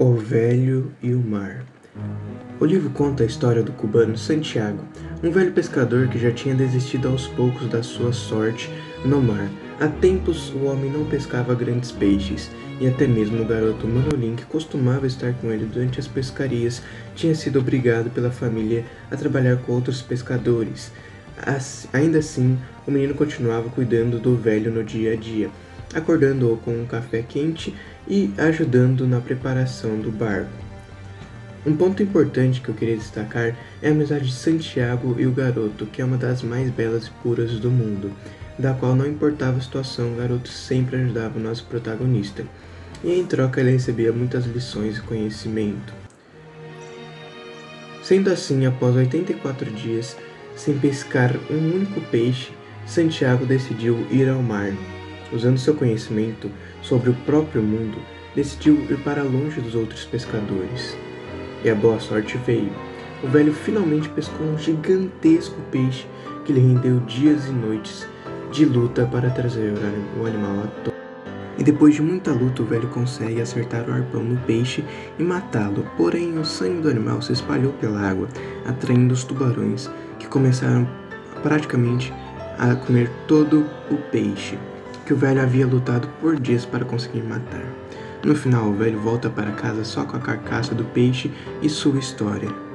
O Velho e o Mar. O livro conta a história do cubano Santiago, um velho pescador que já tinha desistido aos poucos da sua sorte no mar. Há tempos o homem não pescava grandes peixes, e até mesmo o garoto Manolim, que costumava estar com ele durante as pescarias, tinha sido obrigado pela família a trabalhar com outros pescadores. ainda assim, o menino continuava cuidando do velho no dia a dia acordando-o com um café quente e ajudando na preparação do barco. Um ponto importante que eu queria destacar é a amizade de Santiago e o garoto, que é uma das mais belas e puras do mundo, da qual não importava a situação, o garoto sempre ajudava o nosso protagonista, e em troca ele recebia muitas lições e conhecimento. Sendo assim, após 84 dias sem pescar um único peixe, Santiago decidiu ir ao mar usando seu conhecimento sobre o próprio mundo, decidiu ir para longe dos outros pescadores. E a boa sorte veio. O velho finalmente pescou um gigantesco peixe que lhe rendeu dias e noites de luta para trazer o animal à tona. E depois de muita luta, o velho consegue acertar o arpão no peixe e matá-lo. Porém, o sangue do animal se espalhou pela água, atraindo os tubarões, que começaram praticamente a comer todo o peixe que o velho havia lutado por dias para conseguir matar. No final, o velho volta para casa só com a carcaça do peixe e sua história.